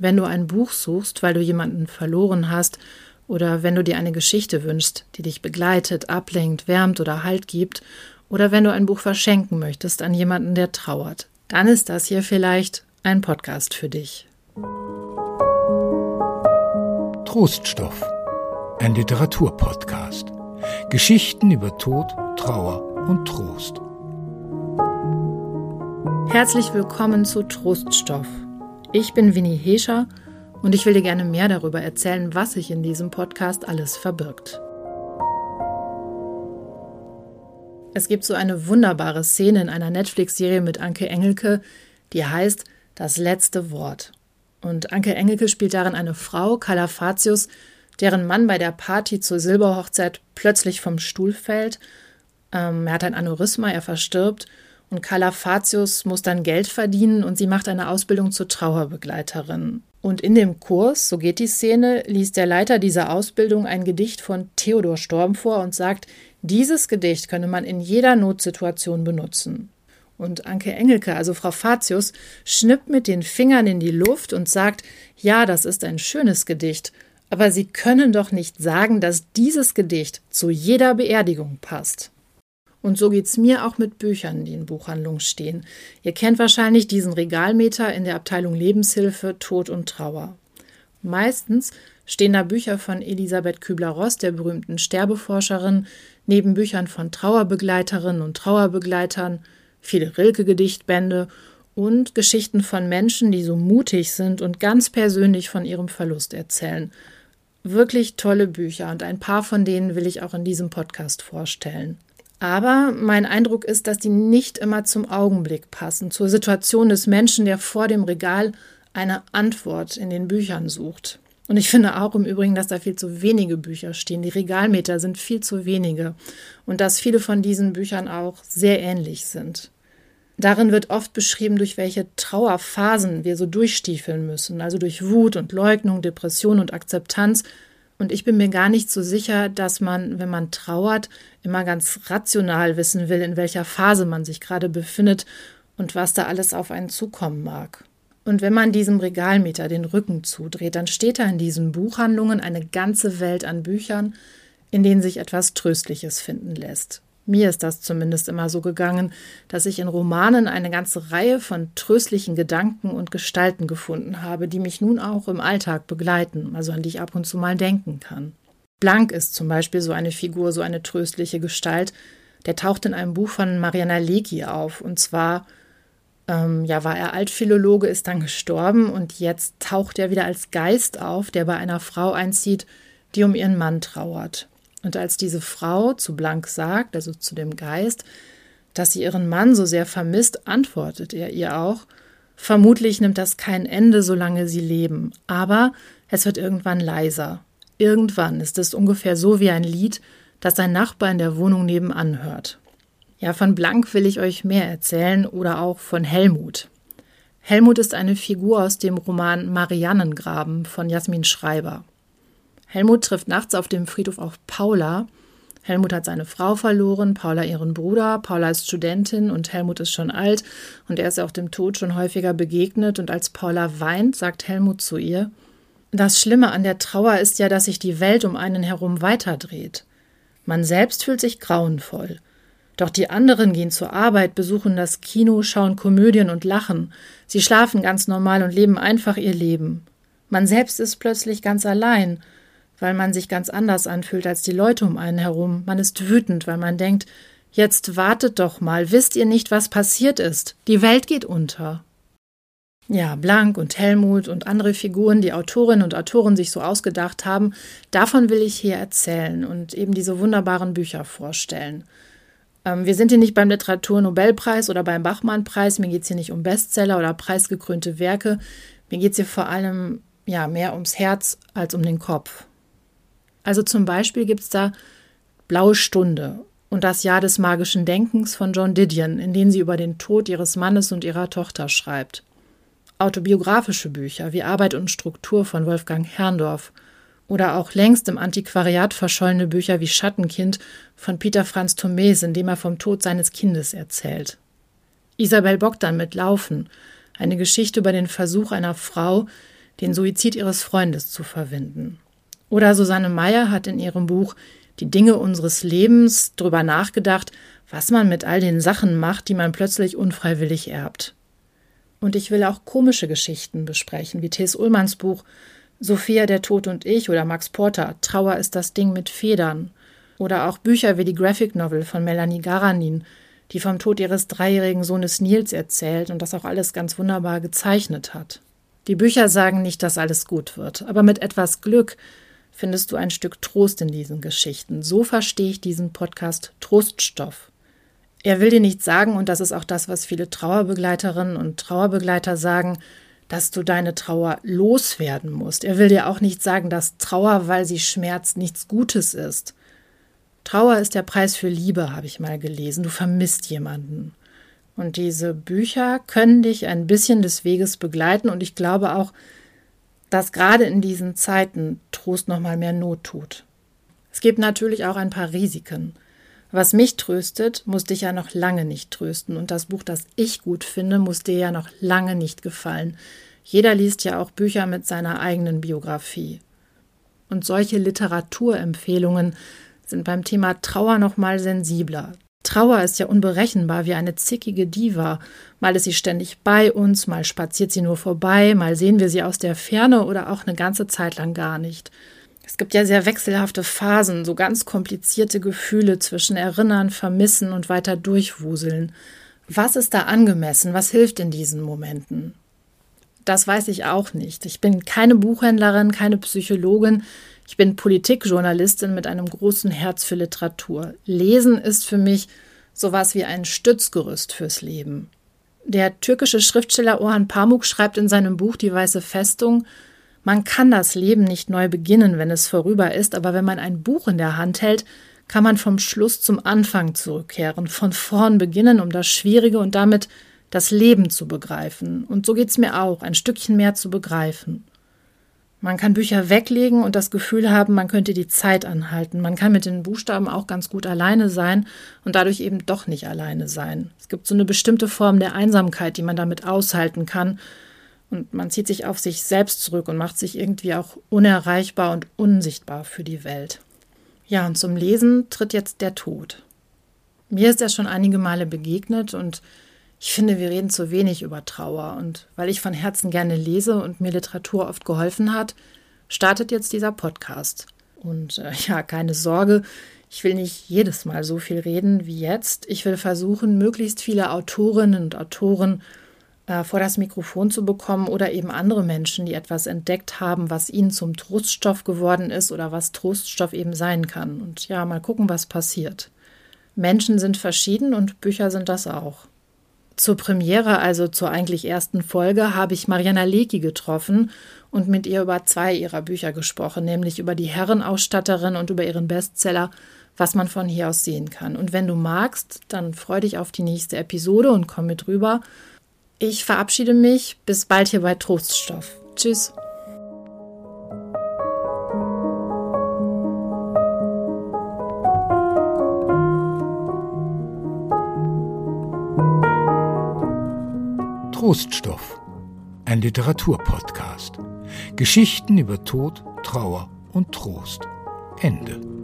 Wenn du ein Buch suchst, weil du jemanden verloren hast, oder wenn du dir eine Geschichte wünschst, die dich begleitet, ablenkt, wärmt oder Halt gibt, oder wenn du ein Buch verschenken möchtest an jemanden, der trauert, dann ist das hier vielleicht ein Podcast für dich. Troststoff, ein Literaturpodcast. Geschichten über Tod, Trauer und Trost. Herzlich willkommen zu Troststoff. Ich bin Winnie Hescher und ich will dir gerne mehr darüber erzählen, was sich in diesem Podcast alles verbirgt. Es gibt so eine wunderbare Szene in einer Netflix-Serie mit Anke Engelke, die heißt Das letzte Wort. Und Anke Engelke spielt darin eine Frau, Calafatius, deren Mann bei der Party zur Silberhochzeit plötzlich vom Stuhl fällt. Ähm, er hat ein Aneurysma, er verstirbt und Calafatius muss dann Geld verdienen und sie macht eine Ausbildung zur Trauerbegleiterin. Und in dem Kurs, so geht die Szene, liest der Leiter dieser Ausbildung ein Gedicht von Theodor Storm vor und sagt, dieses Gedicht könne man in jeder Notsituation benutzen. Und Anke Engelke, also Frau Fatius, schnippt mit den Fingern in die Luft und sagt, ja, das ist ein schönes Gedicht, aber Sie können doch nicht sagen, dass dieses Gedicht zu jeder Beerdigung passt. Und so geht's mir auch mit Büchern, die in Buchhandlungen stehen. Ihr kennt wahrscheinlich diesen Regalmeter in der Abteilung Lebenshilfe, Tod und Trauer. Meistens stehen da Bücher von Elisabeth Kübler-Ross, der berühmten Sterbeforscherin, neben Büchern von Trauerbegleiterinnen und Trauerbegleitern, viele Rilke-Gedichtbände und Geschichten von Menschen, die so mutig sind und ganz persönlich von ihrem Verlust erzählen. Wirklich tolle Bücher und ein paar von denen will ich auch in diesem Podcast vorstellen. Aber mein Eindruck ist, dass die nicht immer zum Augenblick passen, zur Situation des Menschen, der vor dem Regal eine Antwort in den Büchern sucht. Und ich finde auch im Übrigen, dass da viel zu wenige Bücher stehen. Die Regalmeter sind viel zu wenige. Und dass viele von diesen Büchern auch sehr ähnlich sind. Darin wird oft beschrieben, durch welche Trauerphasen wir so durchstiefeln müssen, also durch Wut und Leugnung, Depression und Akzeptanz, und ich bin mir gar nicht so sicher, dass man, wenn man trauert, immer ganz rational wissen will, in welcher Phase man sich gerade befindet und was da alles auf einen zukommen mag. Und wenn man diesem Regalmeter den Rücken zudreht, dann steht da in diesen Buchhandlungen eine ganze Welt an Büchern, in denen sich etwas Tröstliches finden lässt. Mir ist das zumindest immer so gegangen, dass ich in Romanen eine ganze Reihe von tröstlichen Gedanken und Gestalten gefunden habe, die mich nun auch im Alltag begleiten, also an die ich ab und zu mal denken kann. Blank ist zum Beispiel so eine Figur, so eine tröstliche Gestalt. Der taucht in einem Buch von Mariana Lecki auf. Und zwar, ähm, ja, war er Altphilologe, ist dann gestorben und jetzt taucht er wieder als Geist auf, der bei einer Frau einzieht, die um ihren Mann trauert. Und als diese Frau zu Blank sagt, also zu dem Geist, dass sie ihren Mann so sehr vermisst, antwortet er ihr auch, vermutlich nimmt das kein Ende, solange sie leben, aber es wird irgendwann leiser. Irgendwann ist es ungefähr so wie ein Lied, das sein Nachbar in der Wohnung nebenan hört. Ja, von Blank will ich euch mehr erzählen oder auch von Helmut. Helmut ist eine Figur aus dem Roman Mariannengraben von Jasmin Schreiber. Helmut trifft nachts auf dem Friedhof auf Paula. Helmut hat seine Frau verloren, Paula ihren Bruder. Paula ist Studentin und Helmut ist schon alt und er ist auch dem Tod schon häufiger begegnet. Und als Paula weint, sagt Helmut zu ihr: Das Schlimme an der Trauer ist ja, dass sich die Welt um einen herum weiterdreht. Man selbst fühlt sich grauenvoll. Doch die anderen gehen zur Arbeit, besuchen das Kino, schauen Komödien und lachen. Sie schlafen ganz normal und leben einfach ihr Leben. Man selbst ist plötzlich ganz allein weil man sich ganz anders anfühlt als die Leute um einen herum. Man ist wütend, weil man denkt, jetzt wartet doch mal, wisst ihr nicht, was passiert ist? Die Welt geht unter. Ja, Blank und Helmut und andere Figuren, die Autorinnen und Autoren sich so ausgedacht haben, davon will ich hier erzählen und eben diese wunderbaren Bücher vorstellen. Ähm, wir sind hier nicht beim Literaturnobelpreis oder beim Bachmann-Preis, mir geht es hier nicht um Bestseller oder preisgekrönte Werke, mir geht es hier vor allem ja, mehr ums Herz als um den Kopf. Also zum Beispiel gibt es da Blaue Stunde und das Jahr des magischen Denkens von John Didion, in denen sie über den Tod ihres Mannes und ihrer Tochter schreibt. Autobiografische Bücher wie Arbeit und Struktur von Wolfgang Herrndorf oder auch längst im Antiquariat verschollene Bücher wie Schattenkind von Peter Franz Thomes, in dem er vom Tod seines Kindes erzählt. Isabel Bogdan mit Laufen, eine Geschichte über den Versuch einer Frau, den Suizid ihres Freundes zu verwinden. Oder Susanne Meyer hat in ihrem Buch Die Dinge unseres Lebens darüber nachgedacht, was man mit all den Sachen macht, die man plötzlich unfreiwillig erbt. Und ich will auch komische Geschichten besprechen, wie T.S. Ullmanns Buch Sophia, der Tod und ich oder Max Porter, Trauer ist das Ding mit Federn. Oder auch Bücher wie die Graphic Novel von Melanie Garanin, die vom Tod ihres dreijährigen Sohnes Nils erzählt und das auch alles ganz wunderbar gezeichnet hat. Die Bücher sagen nicht, dass alles gut wird, aber mit etwas Glück findest du ein Stück Trost in diesen Geschichten. So verstehe ich diesen Podcast Troststoff. Er will dir nicht sagen, und das ist auch das, was viele Trauerbegleiterinnen und Trauerbegleiter sagen, dass du deine Trauer loswerden musst. Er will dir auch nicht sagen, dass Trauer, weil sie schmerzt, nichts Gutes ist. Trauer ist der Preis für Liebe, habe ich mal gelesen. Du vermisst jemanden. Und diese Bücher können dich ein bisschen des Weges begleiten und ich glaube auch, dass gerade in diesen Zeiten Trost noch mal mehr Not tut. Es gibt natürlich auch ein paar Risiken. Was mich tröstet, muss dich ja noch lange nicht trösten. Und das Buch, das ich gut finde, muss dir ja noch lange nicht gefallen. Jeder liest ja auch Bücher mit seiner eigenen Biografie. Und solche Literaturempfehlungen sind beim Thema Trauer noch mal sensibler. Trauer ist ja unberechenbar wie eine zickige Diva. Mal ist sie ständig bei uns, mal spaziert sie nur vorbei, mal sehen wir sie aus der Ferne oder auch eine ganze Zeit lang gar nicht. Es gibt ja sehr wechselhafte Phasen, so ganz komplizierte Gefühle zwischen Erinnern, Vermissen und weiter durchwuseln. Was ist da angemessen? Was hilft in diesen Momenten? Das weiß ich auch nicht. Ich bin keine Buchhändlerin, keine Psychologin. Ich bin Politikjournalistin mit einem großen Herz für Literatur. Lesen ist für mich sowas wie ein Stützgerüst fürs Leben. Der türkische Schriftsteller Orhan Pamuk schreibt in seinem Buch Die Weiße Festung, man kann das Leben nicht neu beginnen, wenn es vorüber ist, aber wenn man ein Buch in der Hand hält, kann man vom Schluss zum Anfang zurückkehren, von vorn beginnen, um das Schwierige und damit das Leben zu begreifen. Und so geht's mir auch, ein Stückchen mehr zu begreifen. Man kann Bücher weglegen und das Gefühl haben, man könnte die Zeit anhalten. Man kann mit den Buchstaben auch ganz gut alleine sein und dadurch eben doch nicht alleine sein. Es gibt so eine bestimmte Form der Einsamkeit, die man damit aushalten kann und man zieht sich auf sich selbst zurück und macht sich irgendwie auch unerreichbar und unsichtbar für die Welt. Ja, und zum Lesen tritt jetzt der Tod. Mir ist er schon einige Male begegnet und ich finde, wir reden zu wenig über Trauer. Und weil ich von Herzen gerne lese und mir Literatur oft geholfen hat, startet jetzt dieser Podcast. Und äh, ja, keine Sorge, ich will nicht jedes Mal so viel reden wie jetzt. Ich will versuchen, möglichst viele Autorinnen und Autoren äh, vor das Mikrofon zu bekommen oder eben andere Menschen, die etwas entdeckt haben, was ihnen zum Troststoff geworden ist oder was Troststoff eben sein kann. Und ja, mal gucken, was passiert. Menschen sind verschieden und Bücher sind das auch. Zur Premiere, also zur eigentlich ersten Folge, habe ich Mariana Lecki getroffen und mit ihr über zwei ihrer Bücher gesprochen, nämlich über die Herrenausstatterin und über ihren Bestseller was man von hier aus sehen kann. Und wenn du magst, dann freu dich auf die nächste Episode und komm mit rüber. Ich verabschiede mich. Bis bald hier bei Troststoff. Tschüss. Troststoff, ein Literaturpodcast. Geschichten über Tod, Trauer und Trost. Ende.